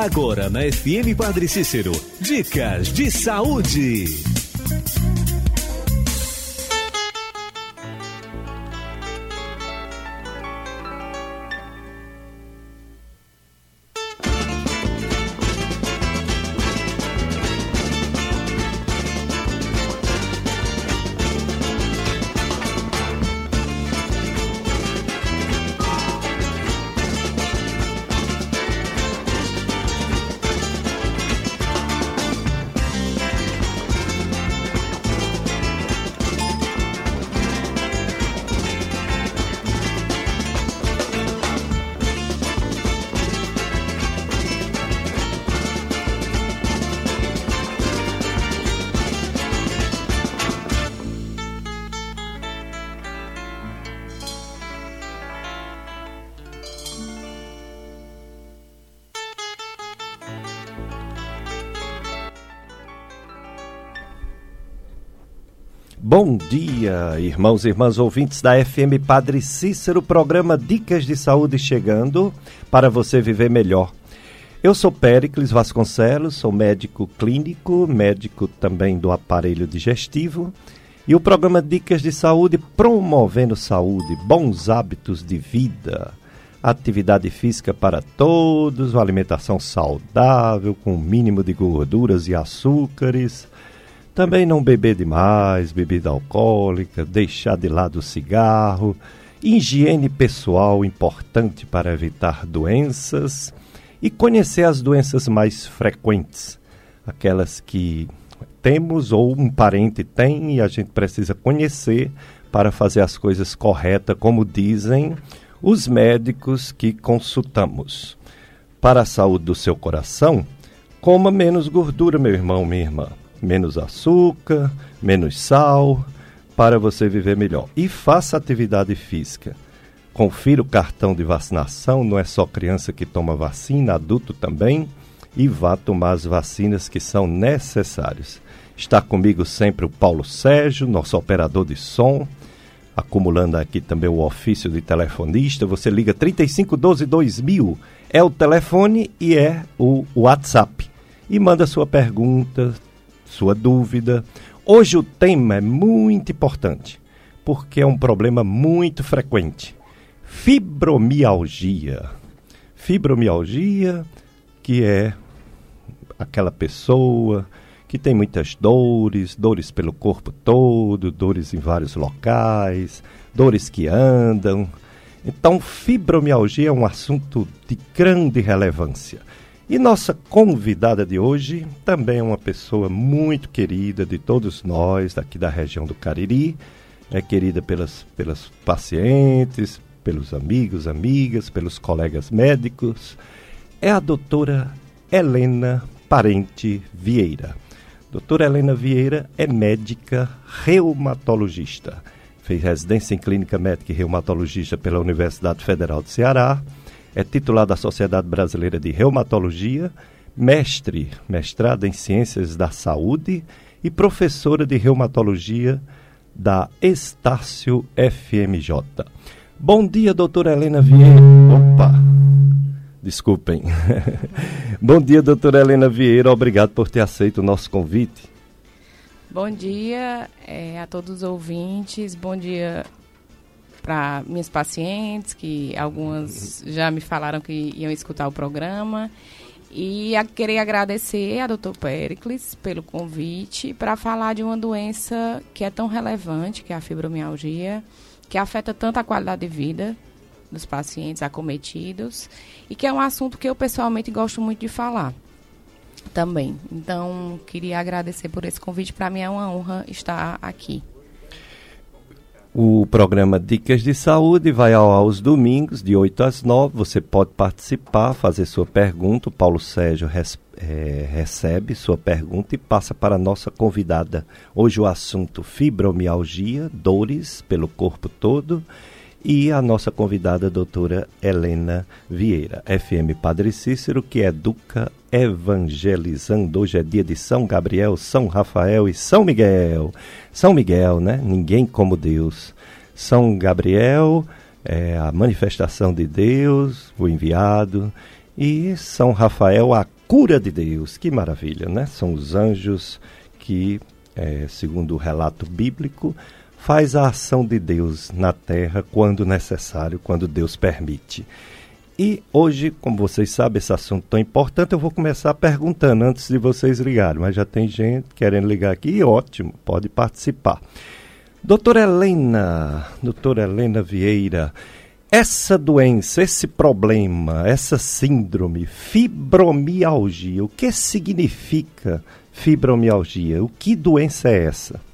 Agora na FM Padre Cícero, dicas de saúde. Dia, irmãos e irmãs ouvintes da FM Padre Cícero, programa Dicas de Saúde chegando para você viver melhor. Eu sou Péricles Vasconcelos, sou médico clínico, médico também do aparelho digestivo, e o programa Dicas de Saúde promovendo saúde, bons hábitos de vida, atividade física para todos, uma alimentação saudável, com o mínimo de gorduras e açúcares também não beber demais, bebida alcoólica, deixar de lado o cigarro, higiene pessoal importante para evitar doenças e conhecer as doenças mais frequentes, aquelas que temos ou um parente tem e a gente precisa conhecer para fazer as coisas corretas, como dizem os médicos que consultamos. Para a saúde do seu coração, coma menos gordura, meu irmão, minha irmã menos açúcar, menos sal, para você viver melhor. E faça atividade física. Confira o cartão de vacinação, não é só criança que toma vacina, adulto também, e vá tomar as vacinas que são necessárias. Está comigo sempre o Paulo Sérgio, nosso operador de som, acumulando aqui também o ofício de telefonista. Você liga 3512 2000, é o telefone e é o WhatsApp. E manda sua pergunta, sua dúvida. Hoje o tema é muito importante, porque é um problema muito frequente. Fibromialgia. Fibromialgia, que é aquela pessoa que tem muitas dores, dores pelo corpo todo, dores em vários locais, dores que andam. Então, fibromialgia é um assunto de grande relevância. E nossa convidada de hoje também é uma pessoa muito querida de todos nós daqui da região do Cariri. É querida pelas, pelas pacientes, pelos amigos, amigas, pelos colegas médicos. É a doutora Helena Parente Vieira. Doutora Helena Vieira é médica reumatologista. Fez residência em clínica médica e reumatologista pela Universidade Federal de Ceará é titular da Sociedade Brasileira de Reumatologia, mestre, mestrada em Ciências da Saúde e professora de Reumatologia da Estácio FMJ. Bom dia, doutora Helena Vieira. Opa! Desculpem. Bom dia, doutora Helena Vieira. Obrigado por ter aceito o nosso convite. Bom dia é, a todos os ouvintes. Bom dia para minhas pacientes, que algumas já me falaram que iam escutar o programa. E queria agradecer a doutor Pericles pelo convite para falar de uma doença que é tão relevante, que é a fibromialgia, que afeta tanto a qualidade de vida dos pacientes acometidos e que é um assunto que eu pessoalmente gosto muito de falar também. Então, queria agradecer por esse convite. Para mim é uma honra estar aqui. O programa Dicas de Saúde vai ao aos domingos, de 8 às 9. Você pode participar, fazer sua pergunta. O Paulo Sérgio res, é, recebe sua pergunta e passa para a nossa convidada. Hoje o assunto fibromialgia, dores pelo corpo todo e a nossa convidada, a doutora Helena Vieira, FM Padre Cícero, que educa evangelizando. Hoje é dia de São Gabriel, São Rafael e São Miguel. São Miguel, né? Ninguém como Deus. São Gabriel é a manifestação de Deus, o enviado, E São Rafael, a cura de Deus. Que maravilha, né? São os anjos que, é, segundo o relato bíblico, faz a ação de Deus na terra quando necessário, quando Deus permite. E hoje, como vocês sabem, esse assunto tão importante, eu vou começar perguntando antes de vocês ligarem, mas já tem gente querendo ligar aqui, ótimo, pode participar. Doutora Helena, doutora Helena Vieira, essa doença, esse problema, essa síndrome, fibromialgia, o que significa fibromialgia? O que doença é essa?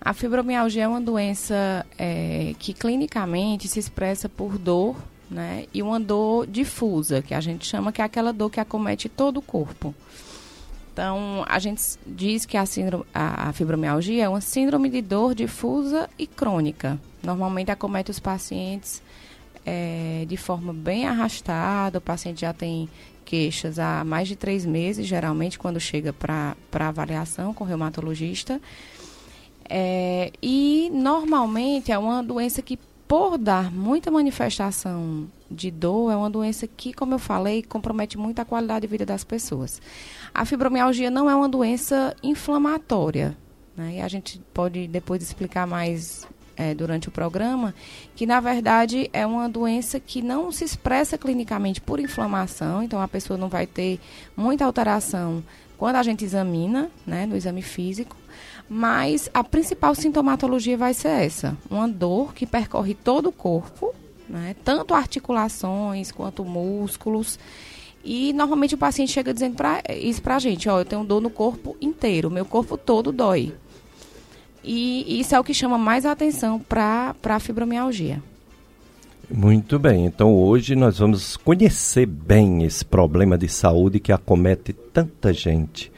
A fibromialgia é uma doença é, que clinicamente se expressa por dor né? E uma dor difusa, que a gente chama que é aquela dor que acomete todo o corpo. Então, a gente diz que a, síndrome, a, a fibromialgia é uma síndrome de dor difusa e crônica. Normalmente acomete os pacientes é, de forma bem arrastada, o paciente já tem queixas há mais de três meses, geralmente, quando chega para avaliação com o reumatologista. É, e normalmente é uma doença que por dar muita manifestação de dor, é uma doença que, como eu falei, compromete muito a qualidade de vida das pessoas. A fibromialgia não é uma doença inflamatória, né? E a gente pode depois explicar mais é, durante o programa, que na verdade é uma doença que não se expressa clinicamente por inflamação, então a pessoa não vai ter muita alteração quando a gente examina, né, no exame físico, mas a principal sintomatologia vai ser essa: uma dor que percorre todo o corpo, né? tanto articulações quanto músculos. E normalmente o paciente chega dizendo pra, isso pra gente: ó, eu tenho dor no corpo inteiro, meu corpo todo dói. E isso é o que chama mais atenção para a fibromialgia. Muito bem, então hoje nós vamos conhecer bem esse problema de saúde que acomete tanta gente.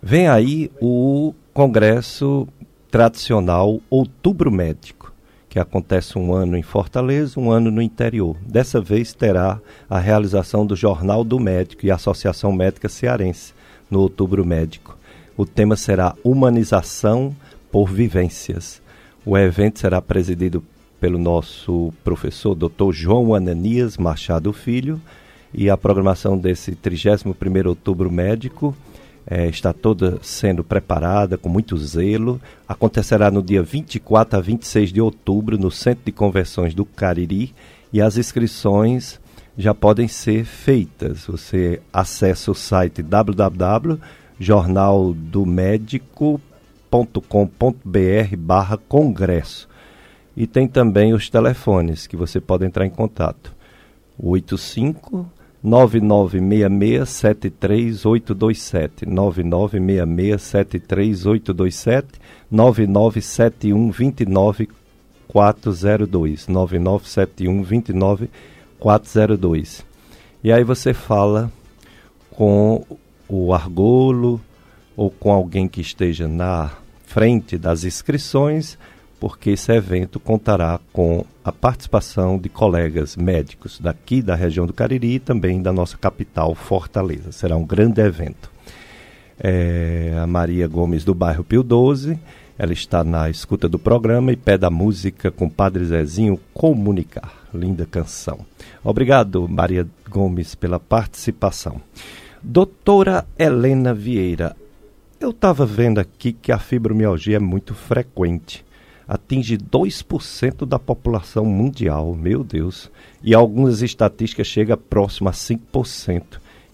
Vem aí o congresso tradicional Outubro Médico, que acontece um ano em Fortaleza, um ano no interior. Dessa vez terá a realização do Jornal do Médico e Associação Médica Cearense no Outubro Médico. O tema será Humanização por Vivências. O evento será presidido pelo nosso professor Dr. João Ananias Machado Filho e a programação desse 31º Outubro Médico é, está toda sendo preparada com muito zelo. Acontecerá no dia 24 a 26 de outubro no Centro de Convenções do Cariri e as inscrições já podem ser feitas. Você acessa o site www.jornaldomédico.com.br barra congresso e tem também os telefones que você pode entrar em contato. 85 996673827, 996673827, 997129 997129 E aí você fala com o argolo ou com alguém que esteja na frente das inscrições porque esse evento contará com a participação de colegas médicos daqui da região do Cariri e também da nossa capital, Fortaleza. Será um grande evento. É, a Maria Gomes, do bairro Pio 12, ela está na escuta do programa e pede a música com o Padre Zezinho Comunicar. Linda canção. Obrigado, Maria Gomes, pela participação. Doutora Helena Vieira, eu estava vendo aqui que a fibromialgia é muito frequente atinge 2% da população mundial, meu Deus. E algumas estatísticas chega próximo a 5%.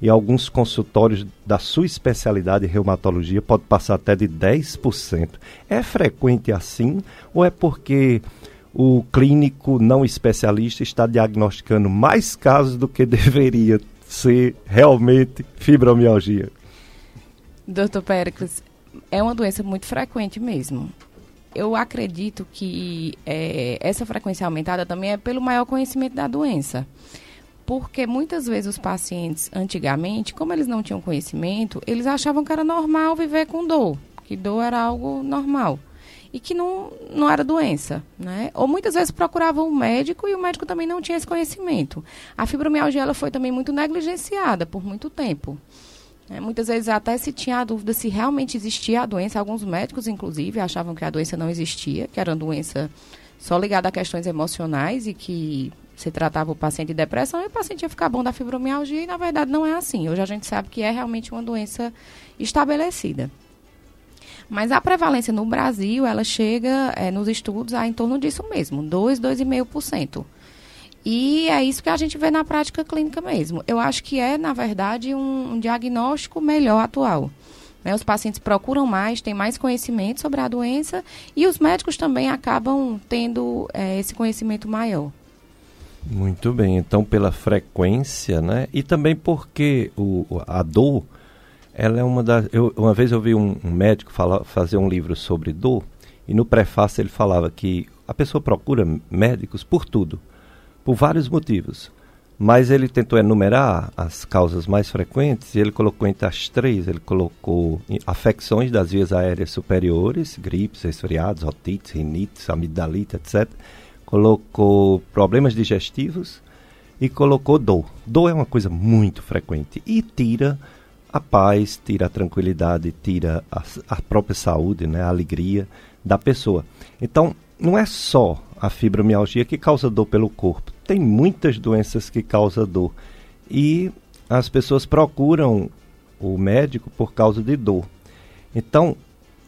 E alguns consultórios da sua especialidade reumatologia pode passar até de 10%. É frequente assim ou é porque o clínico não especialista está diagnosticando mais casos do que deveria ser realmente fibromialgia? Doutor Péricles, é uma doença muito frequente mesmo eu acredito que é, essa frequência aumentada também é pelo maior conhecimento da doença. Porque muitas vezes os pacientes, antigamente, como eles não tinham conhecimento, eles achavam que era normal viver com dor, que dor era algo normal e que não, não era doença, né? Ou muitas vezes procuravam um médico e o médico também não tinha esse conhecimento. A fibromialgia ela foi também muito negligenciada por muito tempo. É, muitas vezes até se tinha a dúvida se realmente existia a doença. Alguns médicos, inclusive, achavam que a doença não existia, que era uma doença só ligado a questões emocionais e que se tratava o paciente de depressão e o paciente ia ficar bom da fibromialgia e na verdade não é assim. Hoje a gente sabe que é realmente uma doença estabelecida. Mas a prevalência no Brasil, ela chega é, nos estudos a em torno disso mesmo, 2, 2,5%. E é isso que a gente vê na prática clínica mesmo. Eu acho que é, na verdade, um, um diagnóstico melhor atual. Né? Os pacientes procuram mais, têm mais conhecimento sobre a doença e os médicos também acabam tendo é, esse conhecimento maior. Muito bem, então pela frequência, né? E também porque o, a dor, ela é uma das. Eu, uma vez eu vi um, um médico falar, fazer um livro sobre dor, e no prefácio ele falava que a pessoa procura médicos por tudo, por vários motivos. Mas ele tentou enumerar as causas mais frequentes e ele colocou entre as três, ele colocou afecções das vias aéreas superiores, gripes, resfriados, otites, rinites, amidalite, etc. Colocou problemas digestivos e colocou dor. Dor é uma coisa muito frequente e tira a paz, tira a tranquilidade, tira a, a própria saúde, né, a alegria da pessoa. Então, não é só a fibromialgia que causa dor pelo corpo. Tem muitas doenças que causam dor. E as pessoas procuram o médico por causa de dor. Então,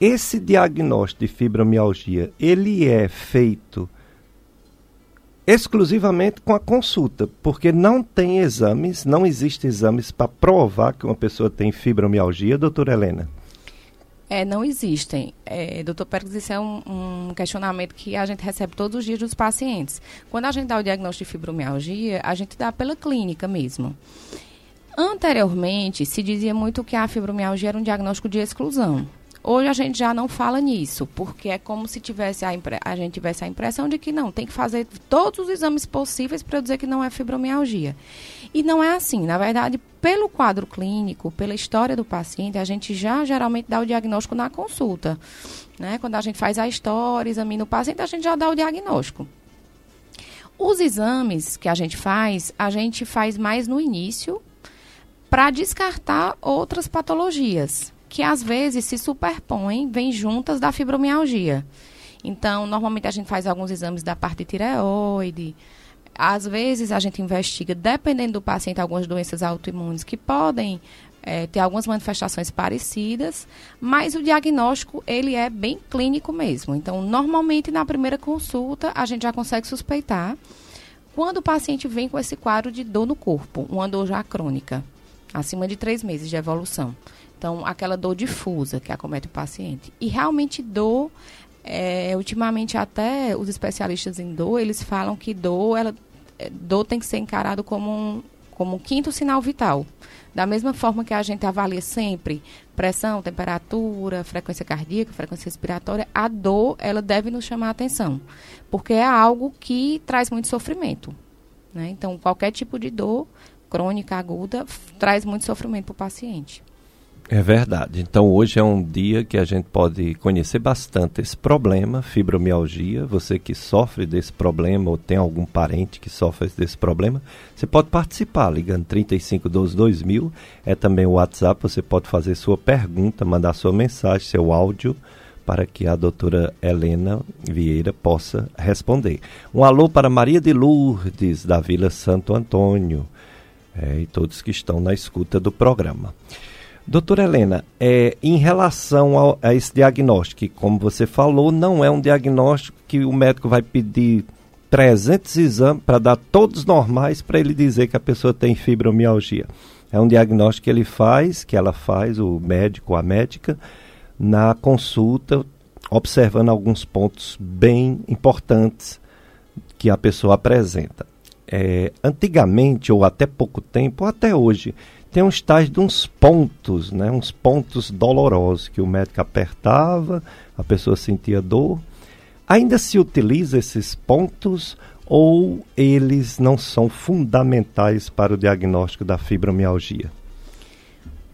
esse diagnóstico de fibromialgia, ele é feito exclusivamente com a consulta, porque não tem exames, não existem exames para provar que uma pessoa tem fibromialgia, doutora Helena. É, não existem. É, doutor Pérez, isso é um, um, questionamento que a gente recebe todos os dias dos pacientes. Quando a gente dá o diagnóstico de fibromialgia, a gente dá pela clínica mesmo. Anteriormente, se dizia muito que a fibromialgia era um diagnóstico de exclusão. Hoje a gente já não fala nisso, porque é como se tivesse a, a gente tivesse a impressão de que não, tem que fazer todos os exames possíveis para dizer que não é fibromialgia. E não é assim. Na verdade, pelo quadro clínico, pela história do paciente, a gente já geralmente dá o diagnóstico na consulta. Né? Quando a gente faz a história, examina o paciente, a gente já dá o diagnóstico. Os exames que a gente faz, a gente faz mais no início para descartar outras patologias que às vezes se superpõem, vêm juntas da fibromialgia. Então, normalmente a gente faz alguns exames da parte de tireoide. Às vezes a gente investiga, dependendo do paciente, algumas doenças autoimunes que podem é, ter algumas manifestações parecidas, mas o diagnóstico ele é bem clínico mesmo. Então, normalmente na primeira consulta a gente já consegue suspeitar quando o paciente vem com esse quadro de dor no corpo, uma dor já crônica, acima de três meses de evolução. Então, aquela dor difusa que acomete o paciente. E realmente dor, é, ultimamente até os especialistas em dor, eles falam que dor, ela, dor tem que ser encarado como um, como um quinto sinal vital. Da mesma forma que a gente avalia sempre pressão, temperatura, frequência cardíaca, frequência respiratória, a dor, ela deve nos chamar a atenção. Porque é algo que traz muito sofrimento. Né? Então, qualquer tipo de dor crônica, aguda, traz muito sofrimento para o paciente. É verdade. Então hoje é um dia que a gente pode conhecer bastante esse problema, fibromialgia. Você que sofre desse problema ou tem algum parente que sofre desse problema, você pode participar ligando 3512 2000. É também o WhatsApp, você pode fazer sua pergunta, mandar sua mensagem, seu áudio para que a doutora Helena Vieira possa responder. Um alô para Maria de Lourdes, da Vila Santo Antônio, é, e todos que estão na escuta do programa. Doutora Helena, é, em relação ao, a esse diagnóstico, que, como você falou, não é um diagnóstico que o médico vai pedir 300 exames para dar todos normais para ele dizer que a pessoa tem fibromialgia. É um diagnóstico que ele faz, que ela faz, o médico a médica, na consulta, observando alguns pontos bem importantes que a pessoa apresenta. É, antigamente, ou até pouco tempo, ou até hoje, tem uns tais de uns pontos, né? uns pontos dolorosos que o médico apertava, a pessoa sentia dor. Ainda se utiliza esses pontos ou eles não são fundamentais para o diagnóstico da fibromialgia?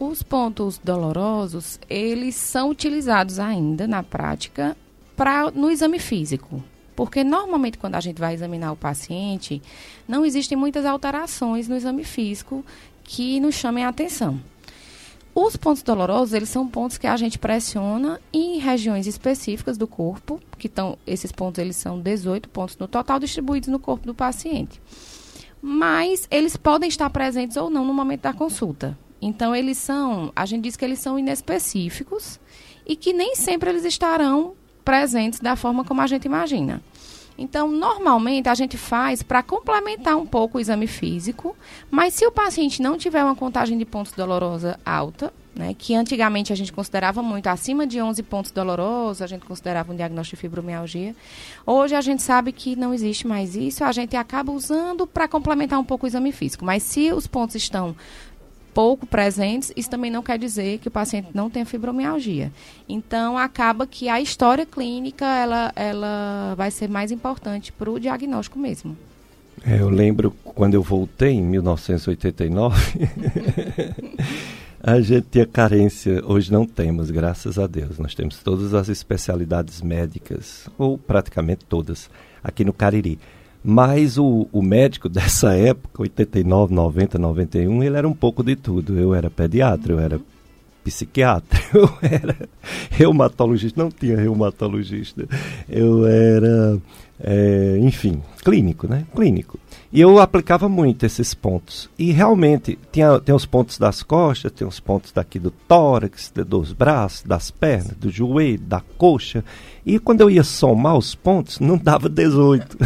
Os pontos dolorosos, eles são utilizados ainda na prática para no exame físico. Porque normalmente quando a gente vai examinar o paciente, não existem muitas alterações no exame físico que nos chamem a atenção. os pontos dolorosos, eles são pontos que a gente pressiona em regiões específicas do corpo, que estão, esses pontos eles são 18 pontos no total distribuídos no corpo do paciente. Mas eles podem estar presentes ou não no momento da consulta. Então eles são, a gente diz que eles são inespecíficos e que nem sempre eles estarão presentes da forma como a gente imagina. Então, normalmente a gente faz para complementar um pouco o exame físico, mas se o paciente não tiver uma contagem de pontos dolorosa alta, né, que antigamente a gente considerava muito acima de 11 pontos dolorosos, a gente considerava um diagnóstico de fibromialgia. Hoje a gente sabe que não existe mais isso, a gente acaba usando para complementar um pouco o exame físico. Mas se os pontos estão pouco presentes, isso também não quer dizer que o paciente não tenha fibromialgia. Então, acaba que a história clínica ela, ela vai ser mais importante para o diagnóstico mesmo. É, eu lembro quando eu voltei em 1989, a gente tinha carência, hoje não temos, graças a Deus. Nós temos todas as especialidades médicas, ou praticamente todas, aqui no Cariri. Mas o, o médico dessa época, 89, 90, 91, ele era um pouco de tudo. Eu era pediatra, eu era psiquiatra, eu era reumatologista, não tinha reumatologista, eu era, é, enfim, clínico, né? Clínico. E eu aplicava muito esses pontos. E realmente, tinha, tem os pontos das costas, tem os pontos daqui do tórax, dos braços, das pernas, do joelho, da coxa. E quando eu ia somar os pontos, não dava 18.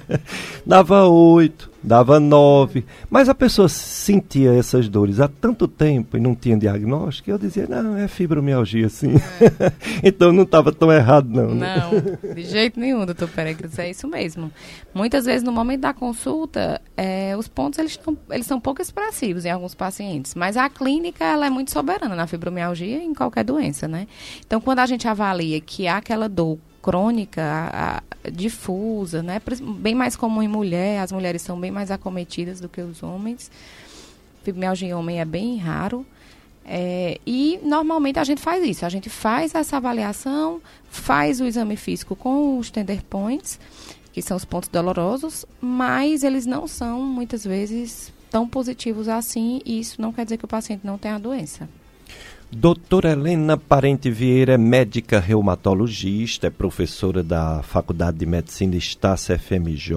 dava 8, dava 9. Mas a pessoa sentia essas dores há tanto tempo e não tinha diagnóstico, eu dizia, não, é fibromialgia, sim. É. então não estava tão errado, não. Né? Não, de jeito nenhum, doutor Peregrinos, é isso mesmo. Muitas vezes, no momento da consulta, é, os pontos eles, tão, eles são pouco expressivos em alguns pacientes, mas a clínica ela é muito soberana na fibromialgia e em qualquer doença, né? Então, quando a gente avalia que há aquela dor crônica, a, a, difusa, né? Bem mais comum em mulher, as mulheres são bem mais acometidas do que os homens. Fibromialgia em homem é bem raro. É, e normalmente a gente faz isso, a gente faz essa avaliação, faz o exame físico com os tender points, que são os pontos dolorosos, mas eles não são muitas vezes tão positivos assim, e isso não quer dizer que o paciente não tenha a doença. Doutora Helena Parente Vieira é médica reumatologista, é professora da Faculdade de Medicina Estácio FMJ,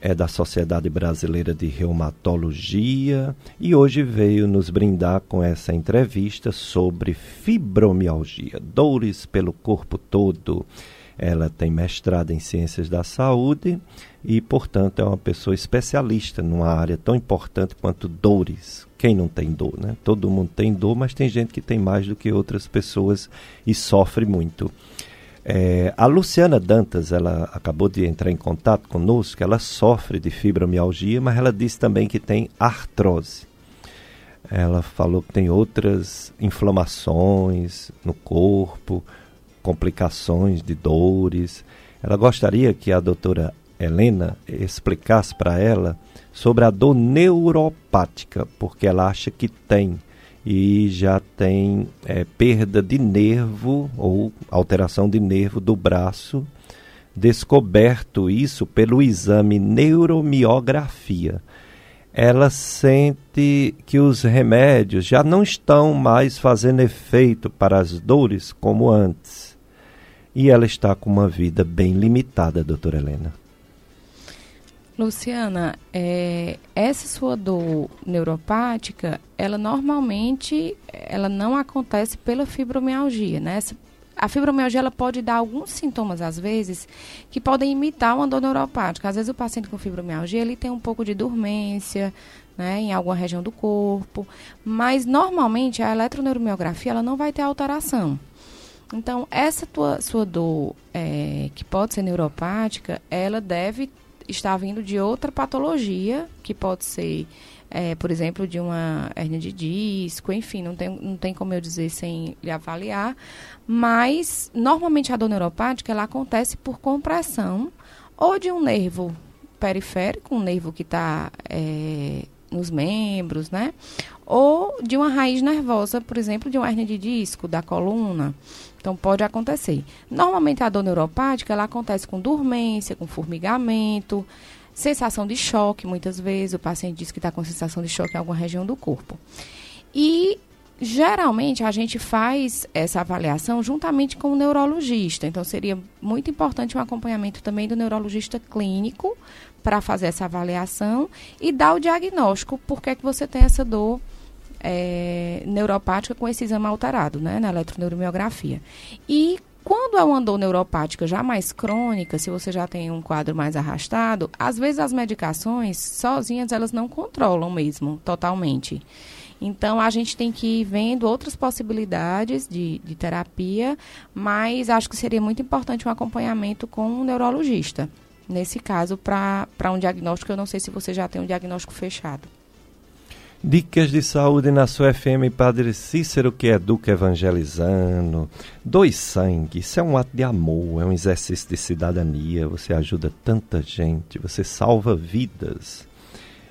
é da Sociedade Brasileira de Reumatologia e hoje veio nos brindar com essa entrevista sobre fibromialgia, dores pelo corpo todo. Ela tem mestrado em Ciências da Saúde e, portanto, é uma pessoa especialista numa área tão importante quanto dores. Quem não tem dor, né? Todo mundo tem dor, mas tem gente que tem mais do que outras pessoas e sofre muito. É, a Luciana Dantas, ela acabou de entrar em contato conosco, ela sofre de fibromialgia, mas ela disse também que tem artrose. Ela falou que tem outras inflamações no corpo, complicações de dores. Ela gostaria que a doutora Helena explicasse para ela sobre a dor neuropática, porque ela acha que tem e já tem é, perda de nervo ou alteração de nervo do braço, descoberto isso pelo exame neuromiografia. Ela sente que os remédios já não estão mais fazendo efeito para as dores como antes e ela está com uma vida bem limitada, doutora Helena. Luciana, é, essa sua dor neuropática, ela normalmente ela não acontece pela fibromialgia, né? a fibromialgia ela pode dar alguns sintomas às vezes que podem imitar uma dor neuropática. Às vezes o paciente com fibromialgia ele tem um pouco de dormência, né, em alguma região do corpo, mas normalmente a eletroneuromiografia ela não vai ter alteração. Então, essa tua, sua dor, é, que pode ser neuropática, ela deve estar vindo de outra patologia, que pode ser, é, por exemplo, de uma hernia de disco, enfim, não tem, não tem como eu dizer sem lhe avaliar. Mas, normalmente, a dor neuropática, ela acontece por compressão ou de um nervo periférico, um nervo que está é, nos membros, né? Ou de uma raiz nervosa, por exemplo, de uma hernia de disco, da coluna. Então pode acontecer. Normalmente a dor neuropática ela acontece com dormência, com formigamento, sensação de choque, muitas vezes o paciente diz que está com sensação de choque em alguma região do corpo. E geralmente a gente faz essa avaliação juntamente com o neurologista. Então seria muito importante um acompanhamento também do neurologista clínico para fazer essa avaliação e dar o diagnóstico por que, é que você tem essa dor é, neuropática com esse exame alterado, né, na eletroneuromiografia. E quando é uma dor neuropática já mais crônica, se você já tem um quadro mais arrastado, às vezes as medicações sozinhas elas não controlam mesmo totalmente. Então a gente tem que ir vendo outras possibilidades de, de terapia, mas acho que seria muito importante um acompanhamento com um neurologista. Nesse caso, para um diagnóstico, eu não sei se você já tem um diagnóstico fechado. Dicas de saúde na sua FM Padre Cícero, que educa evangelizando. Dois sangue, isso é um ato de amor, é um exercício de cidadania. Você ajuda tanta gente, você salva vidas.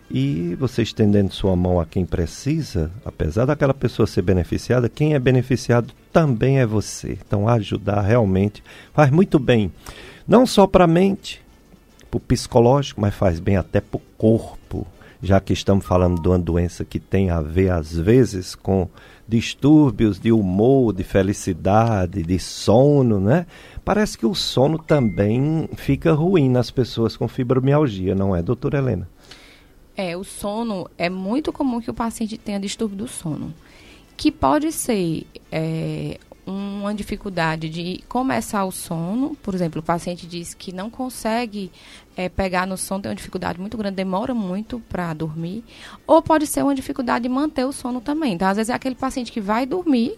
E você estendendo sua mão a quem precisa, apesar daquela pessoa ser beneficiada, quem é beneficiado também é você. Então, ajudar realmente faz muito bem. Não só para a mente, para o psicológico, mas faz bem até para o corpo já que estamos falando de uma doença que tem a ver, às vezes, com distúrbios de humor, de felicidade, de sono, né? Parece que o sono também fica ruim nas pessoas com fibromialgia, não é, doutora Helena? É, o sono é muito comum que o paciente tenha distúrbio do sono, que pode ser é, uma dificuldade de começar o sono, por exemplo, o paciente diz que não consegue é, pegar no sono, tem uma dificuldade muito grande, demora muito para dormir, ou pode ser uma dificuldade de manter o sono também. Então, às vezes é aquele paciente que vai dormir,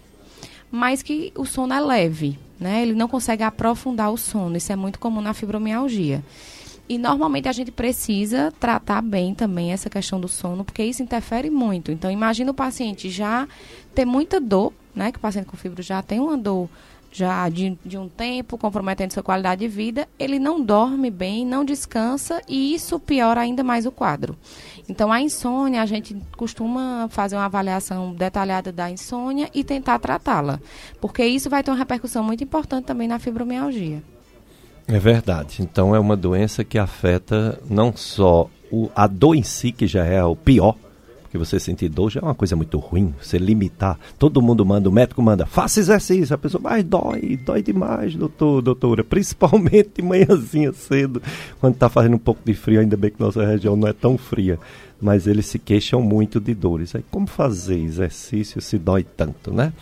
mas que o sono é leve, né? Ele não consegue aprofundar o sono. Isso é muito comum na fibromialgia. E normalmente a gente precisa tratar bem também essa questão do sono, porque isso interfere muito. Então, imagina o paciente já ter muita dor né, que o paciente com fibro já tem uma dor já de, de um tempo, comprometendo sua qualidade de vida, ele não dorme bem, não descansa e isso piora ainda mais o quadro. Então, a insônia, a gente costuma fazer uma avaliação detalhada da insônia e tentar tratá-la, porque isso vai ter uma repercussão muito importante também na fibromialgia. É verdade. Então, é uma doença que afeta não só o, a dor em si, que já é o pior, porque você sentir dor já é uma coisa muito ruim. Você limitar. Todo mundo manda, o médico manda, faça exercício. A pessoa, mas dói, dói demais, doutor, doutora. Principalmente manhãzinha cedo, quando está fazendo um pouco de frio. Ainda bem que nossa região não é tão fria. Mas eles se queixam muito de dores. Aí, como fazer exercício se dói tanto, né?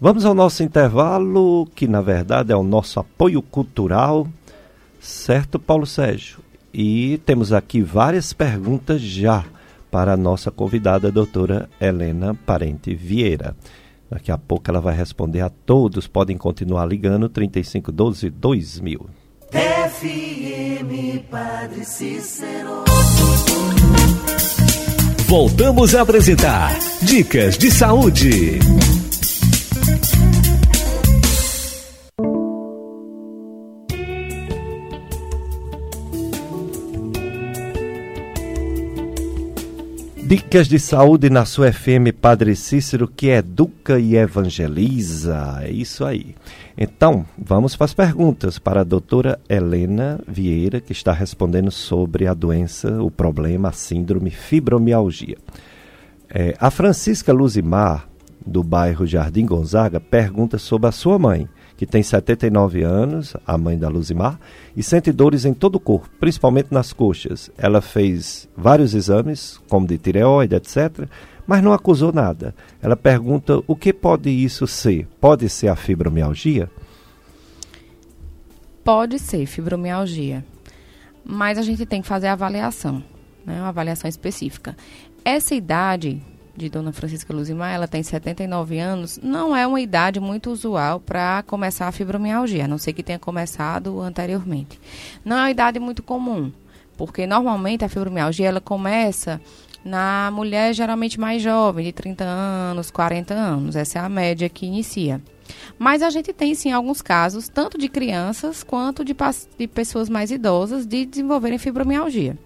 Vamos ao nosso intervalo, que na verdade é o nosso apoio cultural. Certo, Paulo Sérgio? E temos aqui várias perguntas já para a nossa convidada, a doutora Helena Parente Vieira. Daqui a pouco ela vai responder a todos. Podem continuar ligando 3512 2000. FM Padre Cícero. Voltamos a apresentar Dicas de Saúde. Dicas de saúde na sua FM Padre Cícero, que educa e evangeliza. É isso aí. Então, vamos para as perguntas para a doutora Helena Vieira, que está respondendo sobre a doença, o problema, a síndrome fibromialgia. É, a Francisca Luzimar, do bairro Jardim Gonzaga, pergunta sobre a sua mãe que tem 79 anos, a mãe da Luzimar, e sente dores em todo o corpo, principalmente nas coxas. Ela fez vários exames, como de tireoide, etc., mas não acusou nada. Ela pergunta o que pode isso ser? Pode ser a fibromialgia? Pode ser fibromialgia, mas a gente tem que fazer a avaliação, né, uma avaliação específica. Essa idade de Dona Francisca Luzimar, ela tem 79 anos, não é uma idade muito usual para começar a fibromialgia, a não ser que tenha começado anteriormente. Não é uma idade muito comum, porque normalmente a fibromialgia ela começa na mulher geralmente mais jovem, de 30 anos, 40 anos. Essa é a média que inicia. Mas a gente tem sim alguns casos, tanto de crianças quanto de, de pessoas mais idosas, de desenvolverem fibromialgia.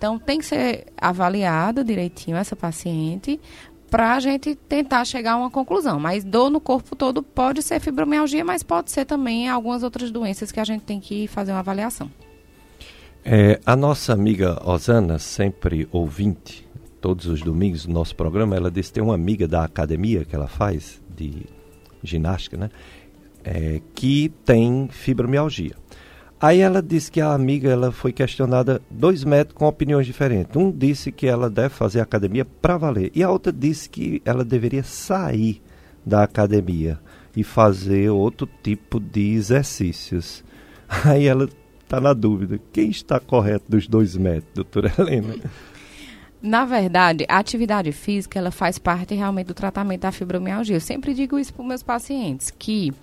Então, tem que ser avaliado direitinho essa paciente para a gente tentar chegar a uma conclusão. Mas dor no corpo todo pode ser fibromialgia, mas pode ser também algumas outras doenças que a gente tem que fazer uma avaliação. É, a nossa amiga Osana, sempre ouvinte, todos os domingos no nosso programa, ela disse tem uma amiga da academia que ela faz, de ginástica, né? É, que tem fibromialgia. Aí ela disse que a amiga ela foi questionada, dois médicos com opiniões diferentes. Um disse que ela deve fazer academia para valer, e a outra disse que ela deveria sair da academia e fazer outro tipo de exercícios. Aí ela está na dúvida, quem está correto dos dois médicos, doutora Helena? Na verdade, a atividade física ela faz parte realmente do tratamento da fibromialgia. Eu sempre digo isso para meus pacientes, que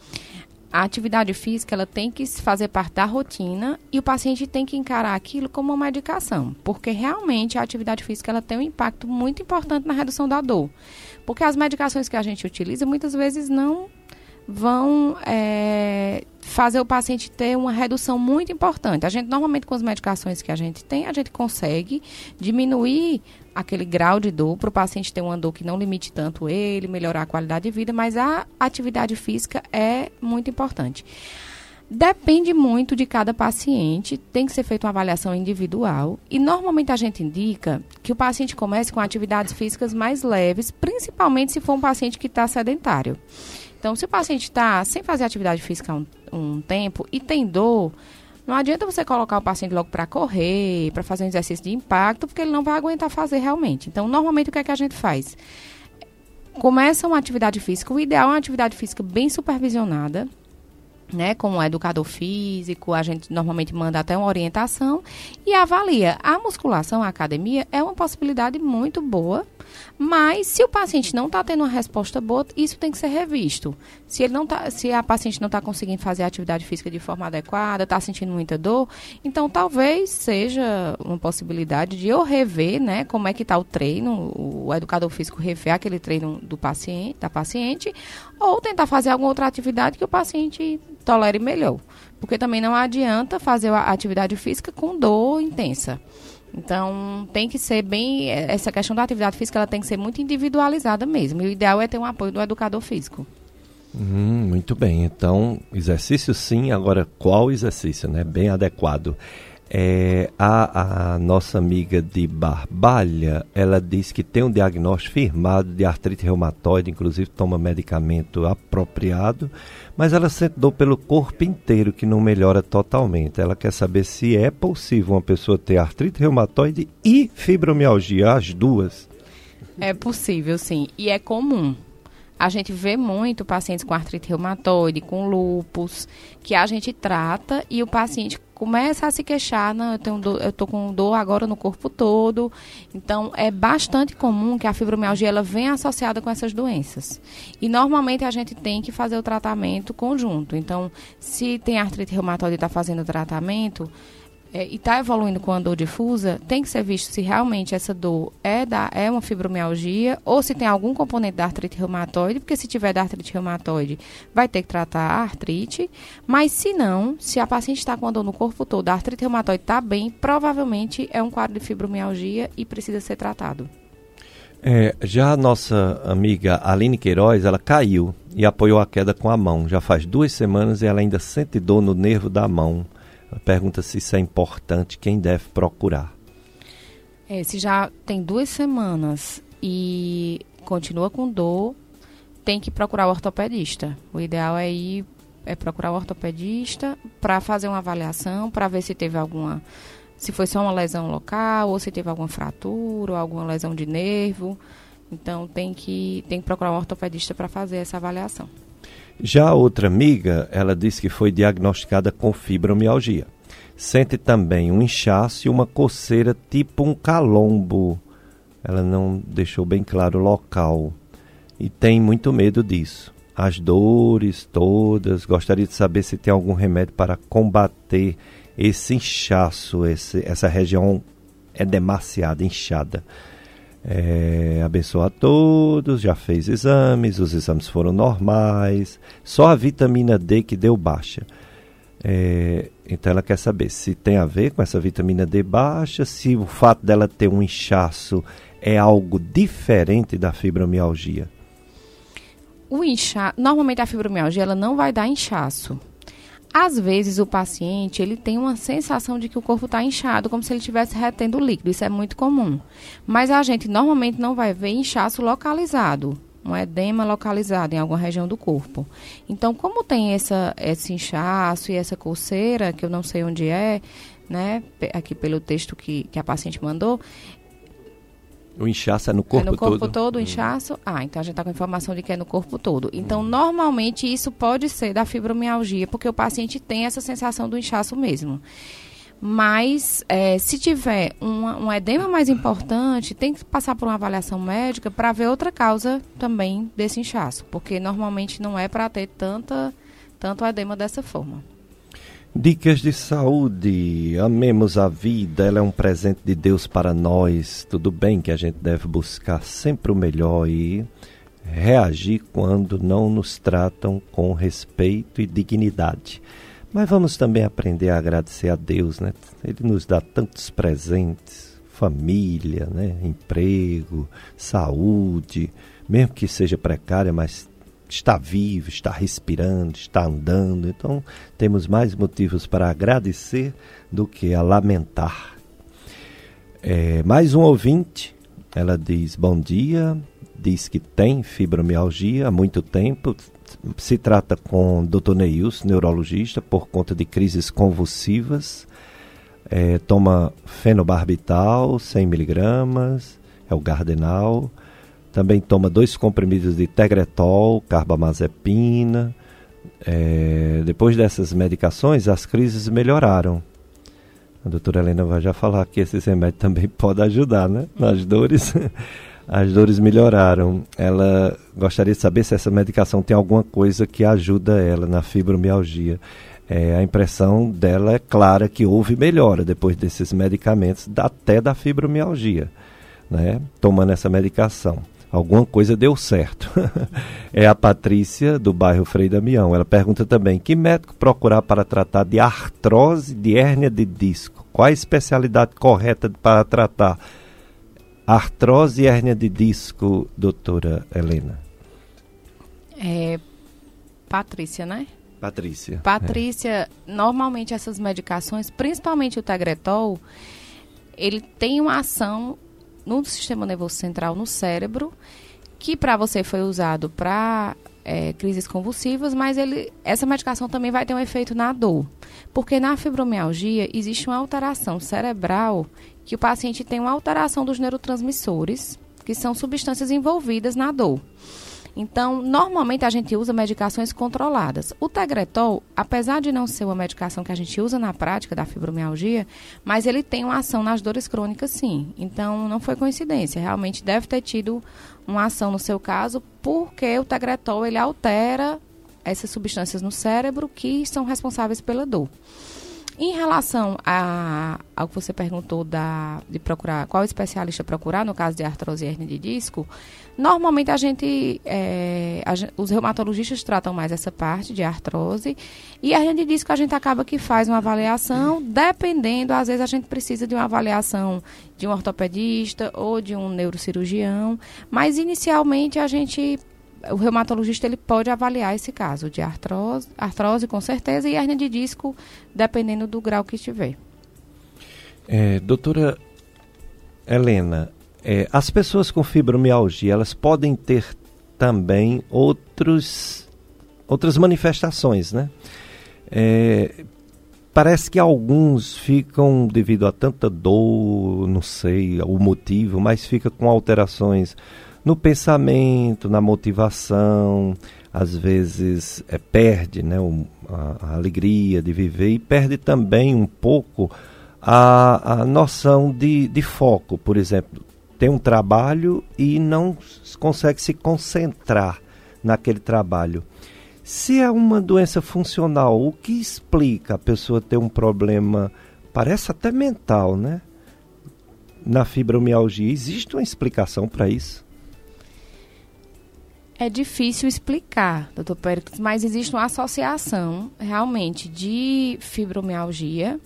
a atividade física ela tem que fazer parte da rotina e o paciente tem que encarar aquilo como uma medicação, porque realmente a atividade física ela tem um impacto muito importante na redução da dor. Porque as medicações que a gente utiliza muitas vezes não vão é, fazer o paciente ter uma redução muito importante. A gente, normalmente, com as medicações que a gente tem, a gente consegue diminuir aquele grau de dor para o paciente ter uma dor que não limite tanto ele, melhorar a qualidade de vida, mas a atividade física é muito importante. Depende muito de cada paciente, tem que ser feita uma avaliação individual e normalmente a gente indica que o paciente comece com atividades físicas mais leves, principalmente se for um paciente que está sedentário. Então, se o paciente está sem fazer atividade física há um, um tempo e tem dor, não adianta você colocar o paciente logo para correr, para fazer um exercício de impacto, porque ele não vai aguentar fazer realmente. Então, normalmente, o que é que a gente faz? Começa uma atividade física. O ideal é uma atividade física bem supervisionada, né, com um educador físico, a gente normalmente manda até uma orientação e avalia. A musculação, a academia, é uma possibilidade muito boa mas se o paciente não está tendo uma resposta boa, isso tem que ser revisto. Se ele não tá, se a paciente não está conseguindo fazer a atividade física de forma adequada, está sentindo muita dor, então talvez seja uma possibilidade de eu rever, né, como é que está o treino, o educador físico rever aquele treino do paciente, da paciente, ou tentar fazer alguma outra atividade que o paciente tolere melhor. Porque também não adianta fazer a atividade física com dor intensa. Então, tem que ser bem. Essa questão da atividade física ela tem que ser muito individualizada mesmo. E o ideal é ter um apoio do educador físico. Hum, muito bem. Então, exercício sim, agora qual exercício, né? Bem adequado. É, a, a, nossa amiga de Barbalha, ela diz que tem um diagnóstico firmado de artrite reumatoide, inclusive toma medicamento apropriado, mas ela sente dor pelo corpo inteiro que não melhora totalmente. Ela quer saber se é possível uma pessoa ter artrite reumatoide e fibromialgia, as duas. É possível, sim, e é comum. A gente vê muito pacientes com artrite reumatoide, com lúpus, que a gente trata e o paciente começa a se queixar, não, eu tenho dor, eu tô com dor agora no corpo todo. Então é bastante comum que a fibromialgia ela venha associada com essas doenças. E normalmente a gente tem que fazer o tratamento conjunto. Então, se tem artrite reumatoide e está fazendo o tratamento, é, e está evoluindo com a dor difusa, tem que ser visto se realmente essa dor é, da, é uma fibromialgia ou se tem algum componente da artrite reumatoide, porque se tiver da artrite reumatoide, vai ter que tratar a artrite. Mas se não, se a paciente está com a dor no corpo todo, a artrite reumatoide está bem, provavelmente é um quadro de fibromialgia e precisa ser tratado. É, já a nossa amiga Aline Queiroz, ela caiu e apoiou a queda com a mão. Já faz duas semanas e ela ainda sente dor no nervo da mão. Pergunta se isso é importante, quem deve procurar. É, se já tem duas semanas e continua com dor, tem que procurar o ortopedista. O ideal é ir é procurar o ortopedista para fazer uma avaliação, para ver se teve alguma se foi só uma lesão local ou se teve alguma fratura ou alguma lesão de nervo. Então tem que tem que procurar um ortopedista para fazer essa avaliação. Já a outra amiga, ela disse que foi diagnosticada com fibromialgia. Sente também um inchaço e uma coceira tipo um calombo. Ela não deixou bem claro o local e tem muito medo disso. As dores todas, gostaria de saber se tem algum remédio para combater esse inchaço, esse, essa região é demasiado inchada. É, abençoa a todos, já fez exames, os exames foram normais, só a vitamina D que deu baixa. É, então ela quer saber se tem a ver com essa vitamina D baixa, se o fato dela ter um inchaço é algo diferente da fibromialgia. O incha... Normalmente a fibromialgia ela não vai dar inchaço. Às vezes o paciente ele tem uma sensação de que o corpo está inchado, como se ele estivesse retendo líquido. Isso é muito comum. Mas a gente normalmente não vai ver inchaço localizado, um edema localizado em alguma região do corpo. Então, como tem essa, esse inchaço e essa coceira, que eu não sei onde é, né, aqui pelo texto que, que a paciente mandou, o inchaço é no corpo todo? É no corpo todo, todo o hum. inchaço? Hum. Ah, então a gente está com a informação de que é no corpo todo. Então, hum. normalmente, isso pode ser da fibromialgia, porque o paciente tem essa sensação do inchaço mesmo. Mas, é, se tiver um, um edema mais importante, tem que passar por uma avaliação médica para ver outra causa também desse inchaço. Porque, normalmente, não é para ter tanta, tanto edema dessa forma. Dicas de saúde, amemos a vida, ela é um presente de Deus para nós. Tudo bem que a gente deve buscar sempre o melhor e reagir quando não nos tratam com respeito e dignidade. Mas vamos também aprender a agradecer a Deus, né? Ele nos dá tantos presentes, família, né? emprego, saúde, mesmo que seja precária, mas está vivo, está respirando, está andando. Então, temos mais motivos para agradecer do que a lamentar. É, mais um ouvinte, ela diz: Bom dia, diz que tem fibromialgia há muito tempo. Se trata com o Dr. Neilson, neurologista, por conta de crises convulsivas. É, toma fenobarbital, 100 miligramas, é o Gardenal também toma dois comprimidos de Tegretol, carbamazepina. É, depois dessas medicações, as crises melhoraram. A doutora Helena vai já falar que esses remédios também podem ajudar, né? Nas dores. As dores melhoraram. Ela gostaria de saber se essa medicação tem alguma coisa que ajuda ela na fibromialgia. É, a impressão dela é clara que houve melhora depois desses medicamentos, até da fibromialgia, né? Tomando essa medicação alguma coisa deu certo. é a Patrícia, do bairro Frei Damião. Ela pergunta também: que médico procurar para tratar de artrose de hérnia de disco? Qual a especialidade correta para tratar artrose e hérnia de disco, doutora Helena? É Patrícia, né? Patrícia. Patrícia, é. normalmente essas medicações, principalmente o Tegretol, ele tem uma ação no sistema nervoso central no cérebro, que para você foi usado para é, crises convulsivas, mas ele, essa medicação também vai ter um efeito na dor. Porque na fibromialgia existe uma alteração cerebral que o paciente tem uma alteração dos neurotransmissores, que são substâncias envolvidas na dor. Então, normalmente a gente usa medicações controladas. O Tegretol, apesar de não ser uma medicação que a gente usa na prática da fibromialgia, mas ele tem uma ação nas dores crônicas sim. Então, não foi coincidência, realmente deve ter tido uma ação no seu caso, porque o Tegretol ele altera essas substâncias no cérebro que são responsáveis pela dor. Em relação a, ao que você perguntou da, de procurar, qual especialista procurar no caso de artrose e hernia de disco, normalmente a gente, é, a, os reumatologistas tratam mais essa parte de artrose e a hernia de disco a gente acaba que faz uma avaliação, dependendo, às vezes a gente precisa de uma avaliação de um ortopedista ou de um neurocirurgião, mas inicialmente a gente o reumatologista ele pode avaliar esse caso de artrose, artrose com certeza e hernia de disco, dependendo do grau que estiver. É, doutora Helena, é, as pessoas com fibromialgia, elas podem ter também outros, outras manifestações, né? É, parece que alguns ficam, devido a tanta dor, não sei o motivo, mas fica com alterações no pensamento, na motivação, às vezes é, perde né, o, a, a, alegria de viver e perde também um pouco a, a noção de, de foco. Por exemplo, tem um trabalho e não consegue se concentrar naquele trabalho. Se é uma doença funcional, o que explica a pessoa ter um problema, parece até mental, né? Na fibromialgia, existe uma explicação para isso? É difícil explicar, doutor Péricles, mas existe uma associação realmente de fibromialgia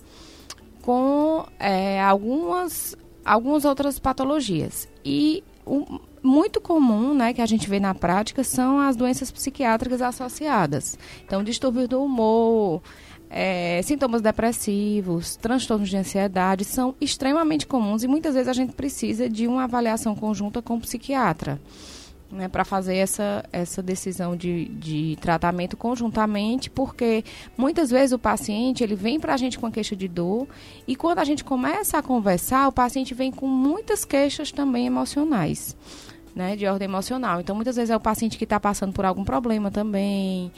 com é, algumas, algumas outras patologias. E o muito comum, né, que a gente vê na prática, são as doenças psiquiátricas associadas. Então, distúrbios do humor, é, sintomas depressivos, transtornos de ansiedade são extremamente comuns e muitas vezes a gente precisa de uma avaliação conjunta com o psiquiatra. Né, para fazer essa, essa decisão de, de tratamento conjuntamente, porque muitas vezes o paciente ele vem para a gente com a queixa de dor e quando a gente começa a conversar, o paciente vem com muitas queixas também emocionais. Né, de ordem emocional. Então, muitas vezes é o paciente que está passando por algum problema também,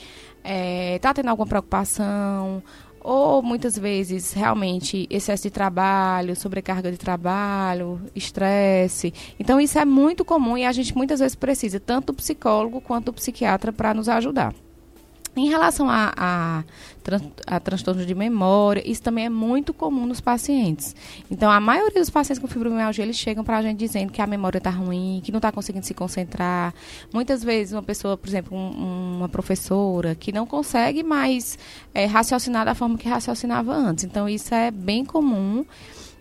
está é, tá tendo alguma preocupação, ou muitas vezes realmente excesso de trabalho, sobrecarga de trabalho, estresse. Então isso é muito comum e a gente muitas vezes precisa tanto do psicólogo quanto do psiquiatra para nos ajudar. Em relação a, a, a transtornos de memória, isso também é muito comum nos pacientes. Então, a maioria dos pacientes com fibromialgia, eles chegam para a gente dizendo que a memória está ruim, que não está conseguindo se concentrar. Muitas vezes, uma pessoa, por exemplo, um, uma professora, que não consegue mais é, raciocinar da forma que raciocinava antes. Então, isso é bem comum.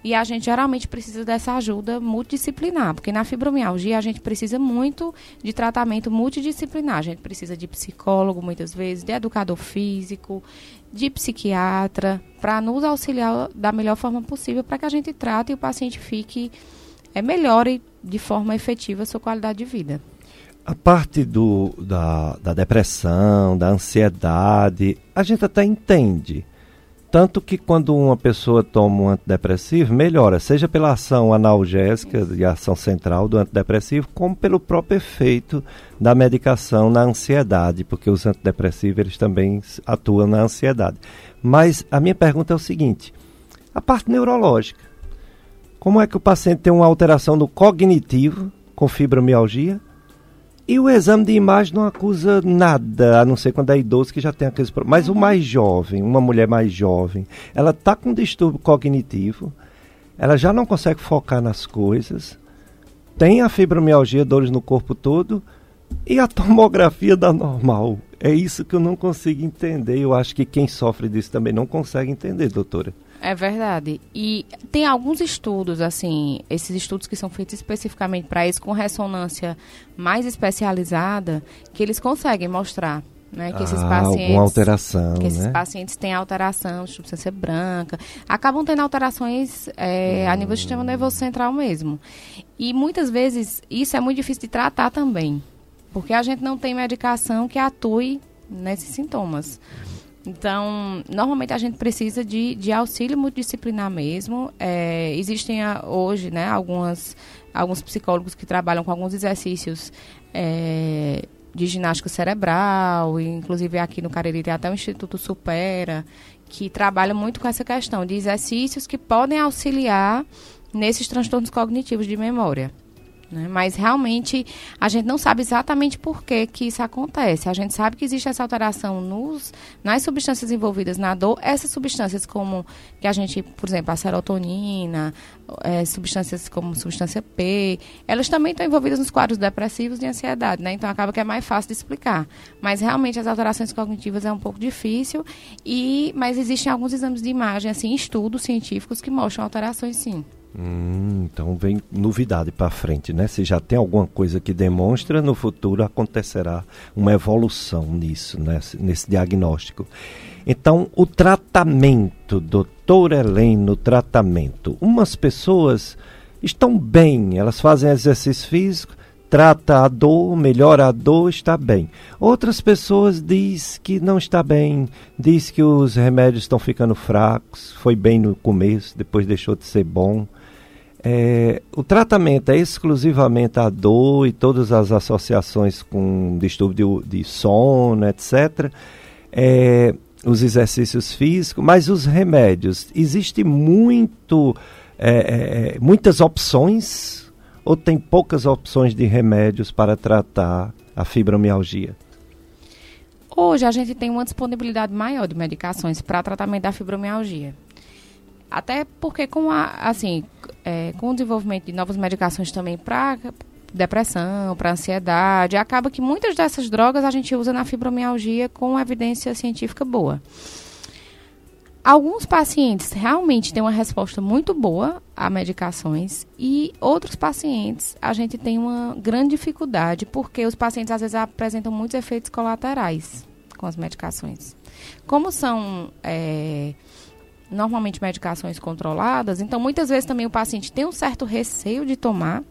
E a gente geralmente precisa dessa ajuda multidisciplinar, porque na fibromialgia a gente precisa muito de tratamento multidisciplinar. A gente precisa de psicólogo, muitas vezes, de educador físico, de psiquiatra, para nos auxiliar da melhor forma possível para que a gente trate e o paciente fique é, melhore de forma efetiva a sua qualidade de vida. A parte do, da, da depressão, da ansiedade, a gente até entende tanto que quando uma pessoa toma um antidepressivo, melhora, seja pela ação analgésica e ação central do antidepressivo, como pelo próprio efeito da medicação na ansiedade, porque os antidepressivos eles também atuam na ansiedade. Mas a minha pergunta é o seguinte: a parte neurológica. Como é que o paciente tem uma alteração no cognitivo com fibromialgia? E o exame de imagem não acusa nada, a não ser quando é idoso que já tem aqueles problemas. Mas o mais jovem, uma mulher mais jovem, ela está com distúrbio cognitivo, ela já não consegue focar nas coisas, tem a fibromialgia, dores no corpo todo, e a tomografia dá normal. É isso que eu não consigo entender. Eu acho que quem sofre disso também não consegue entender, doutora. É verdade. E tem alguns estudos, assim, esses estudos que são feitos especificamente para isso, com ressonância mais especializada, que eles conseguem mostrar né, que ah, esses pacientes alguma alteração, que esses né? pacientes têm alteração de substância branca, acabam tendo alterações é, hum. a nível do sistema nervoso central mesmo. E muitas vezes isso é muito difícil de tratar também, porque a gente não tem medicação que atue nesses sintomas. Então, normalmente a gente precisa de, de auxílio multidisciplinar mesmo. É, existem a, hoje né, algumas, alguns psicólogos que trabalham com alguns exercícios é, de ginástica cerebral, inclusive aqui no Cariri tem até o Instituto Supera, que trabalha muito com essa questão de exercícios que podem auxiliar nesses transtornos cognitivos de memória. Né? Mas realmente a gente não sabe exatamente por que, que isso acontece. A gente sabe que existe essa alteração nos, nas substâncias envolvidas na dor. Essas substâncias como que a gente, por exemplo, a serotonina, é, substâncias como substância P, elas também estão envolvidas nos quadros depressivos e ansiedade, né? Então acaba que é mais fácil de explicar. Mas realmente as alterações cognitivas é um pouco difícil, e mas existem alguns exames de imagem, assim, estudos científicos que mostram alterações sim. Hum, então vem novidade para frente, né? Se já tem alguma coisa que demonstra, no futuro acontecerá uma evolução nisso, né? nesse diagnóstico. Então, o tratamento, doutor Heleno, tratamento. Umas pessoas estão bem, elas fazem exercício físico, trata a dor, melhora a dor, está bem. Outras pessoas diz que não está bem, diz que os remédios estão ficando fracos, foi bem no começo, depois deixou de ser bom. É, o tratamento é exclusivamente a dor e todas as associações com distúrbio de, de sono, etc. É, os exercícios físicos, mas os remédios, existe muito, é, é, muitas opções ou tem poucas opções de remédios para tratar a fibromialgia? Hoje a gente tem uma disponibilidade maior de medicações para tratamento da fibromialgia. Até porque com a, assim, é, com o desenvolvimento de novas medicações também para depressão, para ansiedade, acaba que muitas dessas drogas a gente usa na fibromialgia com evidência científica boa. Alguns pacientes realmente têm uma resposta muito boa a medicações e outros pacientes a gente tem uma grande dificuldade porque os pacientes às vezes apresentam muitos efeitos colaterais com as medicações. Como são é, normalmente medicações controladas, então muitas vezes também o paciente tem um certo receio de tomar,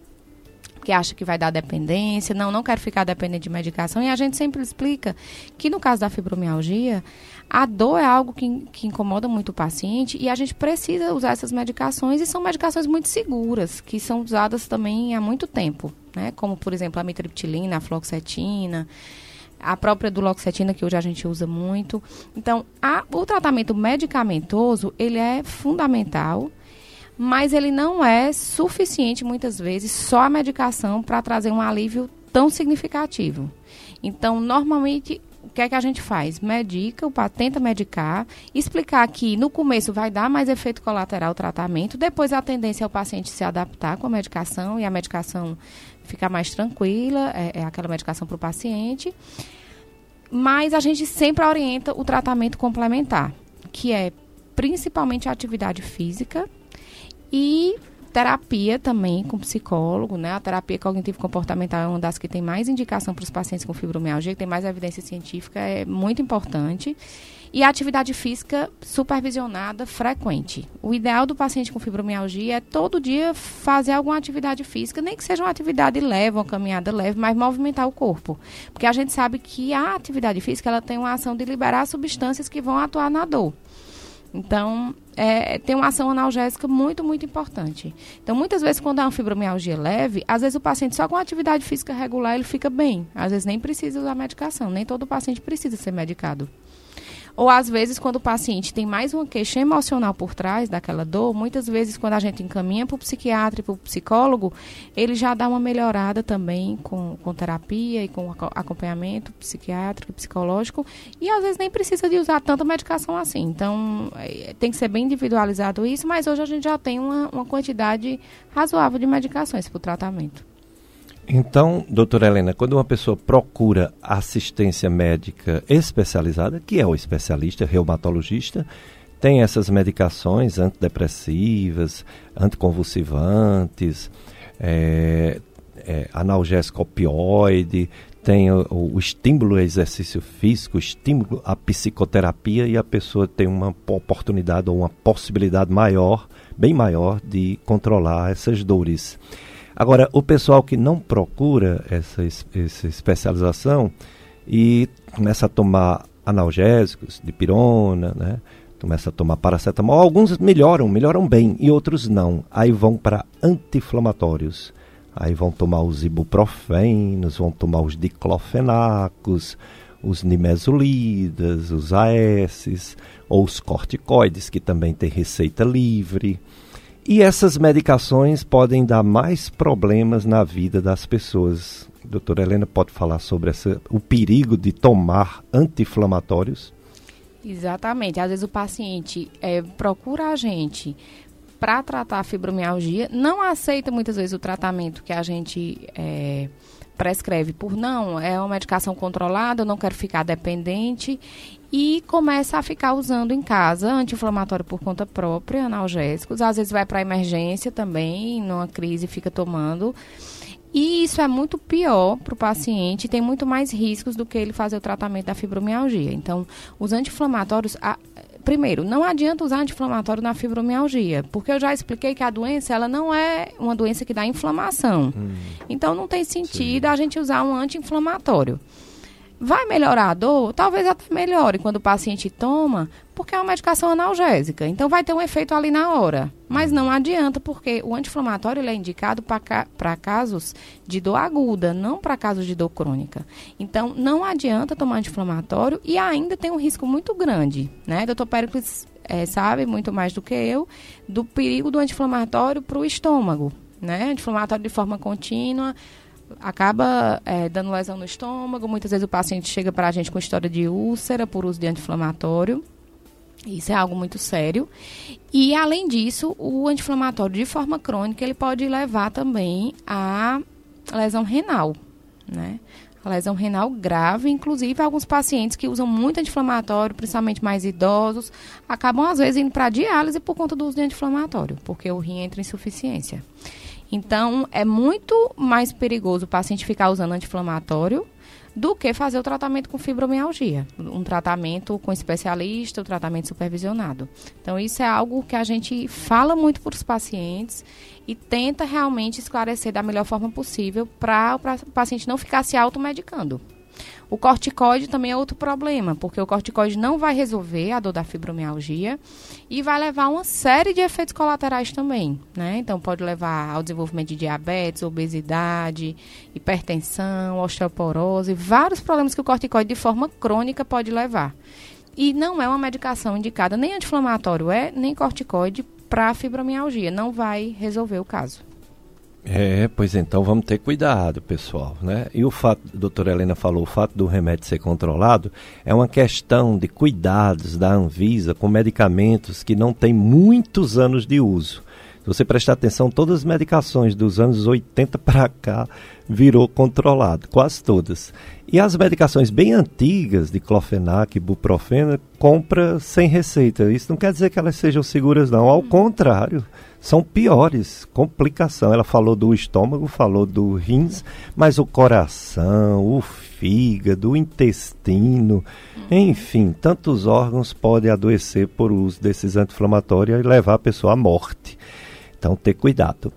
que acha que vai dar dependência, não, não quero ficar dependente de medicação, e a gente sempre explica que no caso da fibromialgia, a dor é algo que, que incomoda muito o paciente e a gente precisa usar essas medicações e são medicações muito seguras, que são usadas também há muito tempo, né? Como, por exemplo, a mitriptilina, a fluoxetina, a própria duloxetina, que hoje a gente usa muito. Então, a, o tratamento medicamentoso, ele é fundamental, mas ele não é suficiente, muitas vezes, só a medicação para trazer um alívio tão significativo. Então, normalmente, o que é que a gente faz? Medica, o tenta medicar, explicar que no começo vai dar mais efeito colateral o tratamento, depois a tendência é o paciente se adaptar com a medicação e a medicação ficar mais tranquila, é, é aquela medicação para o paciente. Mas a gente sempre orienta o tratamento complementar, que é principalmente a atividade física e terapia também com psicólogo, né? A terapia cognitivo comportamental é uma das que tem mais indicação para os pacientes com fibromialgia, que tem mais evidência científica, é muito importante. E atividade física supervisionada frequente. O ideal do paciente com fibromialgia é todo dia fazer alguma atividade física, nem que seja uma atividade leve, uma caminhada leve, mas movimentar o corpo. Porque a gente sabe que a atividade física ela tem uma ação de liberar substâncias que vão atuar na dor. Então, é, tem uma ação analgésica muito, muito importante. Então, muitas vezes, quando é uma fibromialgia leve, às vezes o paciente só com atividade física regular ele fica bem. Às vezes nem precisa usar medicação. Nem todo paciente precisa ser medicado. Ou às vezes, quando o paciente tem mais uma queixa emocional por trás daquela dor, muitas vezes, quando a gente encaminha para o psiquiatra e para o psicólogo, ele já dá uma melhorada também com, com terapia e com acompanhamento psiquiátrico e psicológico. E às vezes nem precisa de usar tanta medicação assim. Então, é, tem que ser bem individualizado isso, mas hoje a gente já tem uma, uma quantidade razoável de medicações para o tratamento. Então, doutora Helena, quando uma pessoa procura assistência médica especializada, que é o especialista, reumatologista, tem essas medicações antidepressivas, anticonvulsivantes, é, é, analgésico opioide, tem o, o, estímulo ao exercício físico, o estímulo à psicoterapia e a pessoa tem uma oportunidade ou uma possibilidade maior, bem maior, de controlar essas dores. Agora, o pessoal que não procura essa, essa especialização e começa a tomar analgésicos, de pirona, né? começa a tomar paracetamol, alguns melhoram, melhoram bem, e outros não. Aí vão para anti-inflamatórios. Aí vão tomar os ibuprofenos, vão tomar os diclofenacos, os nimesulidas, os AS, ou os corticoides, que também tem receita livre. E essas medicações podem dar mais problemas na vida das pessoas. Doutora Helena pode falar sobre essa, o perigo de tomar anti-inflamatórios? Exatamente. Às vezes o paciente é, procura a gente para tratar a fibromialgia, não aceita muitas vezes o tratamento que a gente é, prescreve por não, é uma medicação controlada, eu não quero ficar dependente e começa a ficar usando em casa anti-inflamatório por conta própria, analgésicos. Às vezes vai para emergência também, numa crise fica tomando. E isso é muito pior para o paciente, tem muito mais riscos do que ele fazer o tratamento da fibromialgia. Então, os anti-inflamatórios, primeiro, não adianta usar anti-inflamatório na fibromialgia, porque eu já expliquei que a doença ela não é uma doença que dá inflamação. Hum. Então, não tem sentido Sim. a gente usar um anti-inflamatório. Vai melhorar a dor? Talvez até melhore quando o paciente toma, porque é uma medicação analgésica. Então vai ter um efeito ali na hora. Mas não adianta, porque o anti-inflamatório é indicado para casos de dor aguda, não para casos de dor crônica. Então não adianta tomar anti-inflamatório e ainda tem um risco muito grande. Né? Doutor Pericles é, sabe muito mais do que eu do perigo do anti-inflamatório para o estômago. Né? Anti-inflamatório de forma contínua acaba é, dando lesão no estômago. Muitas vezes o paciente chega para a gente com história de úlcera por uso de anti-inflamatório. Isso é algo muito sério. E, além disso, o anti-inflamatório de forma crônica, ele pode levar também a lesão renal, né? Lesão renal grave, inclusive alguns pacientes que usam muito anti-inflamatório, principalmente mais idosos, acabam às vezes indo para diálise por conta do uso de anti-inflamatório, porque o rim entra em insuficiência. Então, é muito mais perigoso o paciente ficar usando anti-inflamatório do que fazer o tratamento com fibromialgia. Um tratamento com especialista, o um tratamento supervisionado. Então, isso é algo que a gente fala muito para os pacientes e tenta realmente esclarecer da melhor forma possível para o paciente não ficar se automedicando. O corticoide também é outro problema, porque o corticoide não vai resolver a dor da fibromialgia e vai levar uma série de efeitos colaterais também, né? Então pode levar ao desenvolvimento de diabetes, obesidade, hipertensão, osteoporose, vários problemas que o corticoide de forma crônica pode levar. E não é uma medicação indicada nem anti-inflamatório é, nem corticoide para fibromialgia, não vai resolver o caso. É, pois então vamos ter cuidado, pessoal, né? E o fato, a doutora Helena falou, o fato do remédio ser controlado é uma questão de cuidados da Anvisa com medicamentos que não têm muitos anos de uso. Se você prestar atenção, todas as medicações dos anos 80 para cá virou controlado, quase todas. E as medicações bem antigas, de clofenac, ibuprofeno, compra sem receita. Isso não quer dizer que elas sejam seguras, não. Ao contrário, são piores. Complicação. Ela falou do estômago, falou do rins, mas o coração, o fígado, o intestino, enfim, tantos órgãos podem adoecer por uso desses anti-inflamatórios e levar a pessoa à morte. Então, ter cuidado.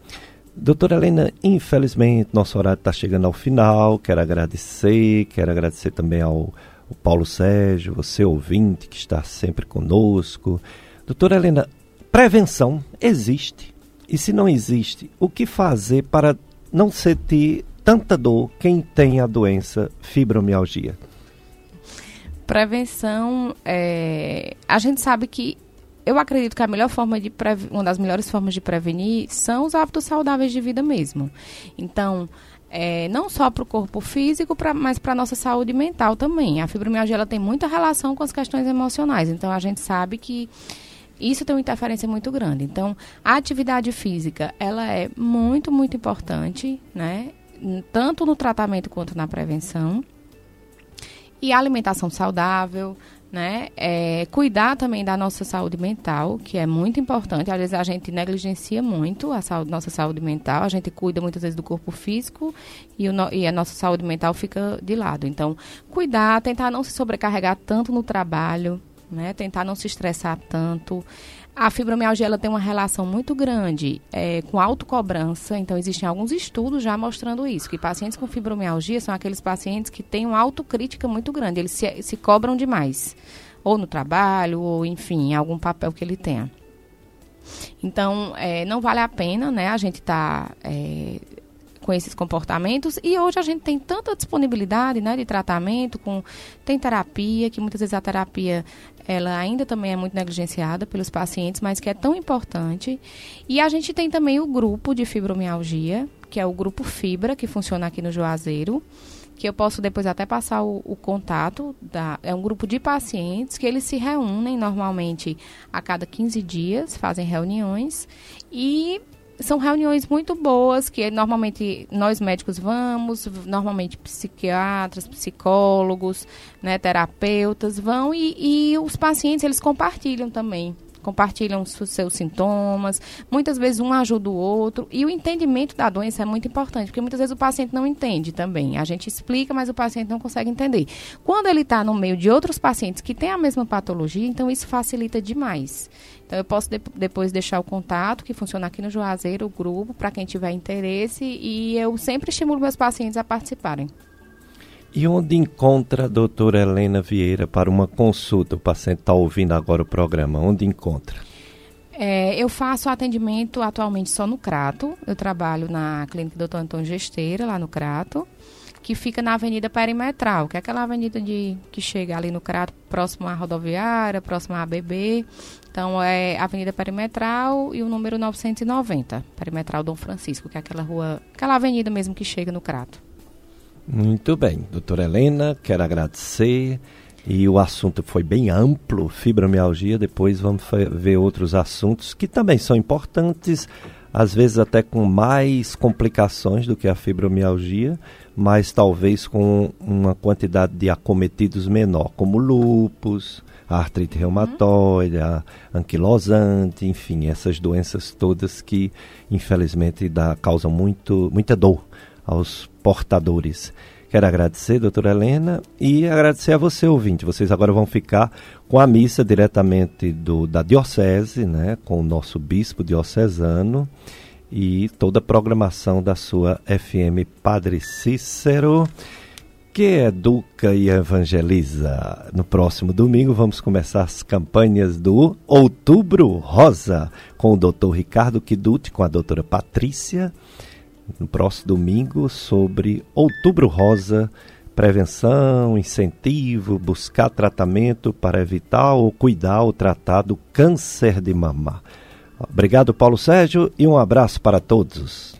Doutora Helena, infelizmente nosso horário está chegando ao final. Quero agradecer, quero agradecer também ao, ao Paulo Sérgio, você ouvinte que está sempre conosco. Doutora Helena, Prevenção existe. E se não existe, o que fazer para não sentir tanta dor quem tem a doença fibromialgia? Prevenção, é... a gente sabe que eu acredito que a melhor forma de uma das melhores formas de prevenir são os hábitos saudáveis de vida mesmo. Então, é, não só para o corpo físico, pra, mas para a nossa saúde mental também. A fibromialgia ela tem muita relação com as questões emocionais. Então, a gente sabe que isso tem uma interferência muito grande. Então, a atividade física, ela é muito, muito importante, né? Tanto no tratamento quanto na prevenção. E a alimentação saudável, né? É, cuidar também da nossa saúde mental, que é muito importante. Às vezes a gente negligencia muito a saúde, nossa saúde mental. A gente cuida muitas vezes do corpo físico e, o, e a nossa saúde mental fica de lado. Então, cuidar, tentar não se sobrecarregar tanto no trabalho, né? Tentar não se estressar tanto. A fibromialgia ela tem uma relação muito grande é, com autocobrança, então existem alguns estudos já mostrando isso, que pacientes com fibromialgia são aqueles pacientes que têm uma autocrítica muito grande, eles se, se cobram demais, ou no trabalho, ou enfim, algum papel que ele tenha. Então, é, não vale a pena, né, a gente tá é, com esses comportamentos e hoje a gente tem tanta disponibilidade né, de tratamento, com tem terapia, que muitas vezes a terapia ela ainda também é muito negligenciada pelos pacientes, mas que é tão importante. E a gente tem também o grupo de fibromialgia, que é o grupo Fibra, que funciona aqui no Juazeiro, que eu posso depois até passar o, o contato. Da, é um grupo de pacientes que eles se reúnem normalmente a cada 15 dias, fazem reuniões e são reuniões muito boas que normalmente nós médicos vamos, normalmente psiquiatras, psicólogos, né, terapeutas vão e, e os pacientes eles compartilham também compartilham os seus sintomas, muitas vezes um ajuda o outro, e o entendimento da doença é muito importante, porque muitas vezes o paciente não entende também. A gente explica, mas o paciente não consegue entender. Quando ele está no meio de outros pacientes que têm a mesma patologia, então isso facilita demais. Então, eu posso de depois deixar o contato, que funciona aqui no Juazeiro, o grupo, para quem tiver interesse, e eu sempre estimulo meus pacientes a participarem. E onde encontra a doutora Helena Vieira para uma consulta? O paciente está ouvindo agora o programa. Onde encontra? É, eu faço atendimento atualmente só no Crato. Eu trabalho na clínica Doutor Antônio Gesteira, lá no Crato, que fica na Avenida Perimetral, que é aquela avenida de, que chega ali no Crato, próximo à rodoviária, próximo à ABB. Então, é Avenida Perimetral e o número 990, Perimetral Dom Francisco, que é aquela rua, aquela avenida mesmo que chega no Crato. Muito bem, doutora Helena, quero agradecer. E o assunto foi bem amplo, fibromialgia. Depois vamos ver outros assuntos que também são importantes, às vezes até com mais complicações do que a fibromialgia, mas talvez com uma quantidade de acometidos menor, como lupus, artrite reumatoide, a anquilosante, enfim, essas doenças todas que infelizmente dá, causam muito, muita dor aos portadores. Quero agradecer, doutora Helena, e agradecer a você, ouvinte. Vocês agora vão ficar com a missa diretamente do, da Diocese, né, com o nosso bispo diocesano e toda a programação da sua FM Padre Cícero, que educa e evangeliza. No próximo domingo vamos começar as campanhas do Outubro Rosa com o doutor Ricardo Kiduti, com a doutora Patrícia no próximo domingo sobre Outubro Rosa, prevenção, incentivo, buscar tratamento para evitar ou cuidar ou tratar do câncer de mama. Obrigado, Paulo Sérgio, e um abraço para todos.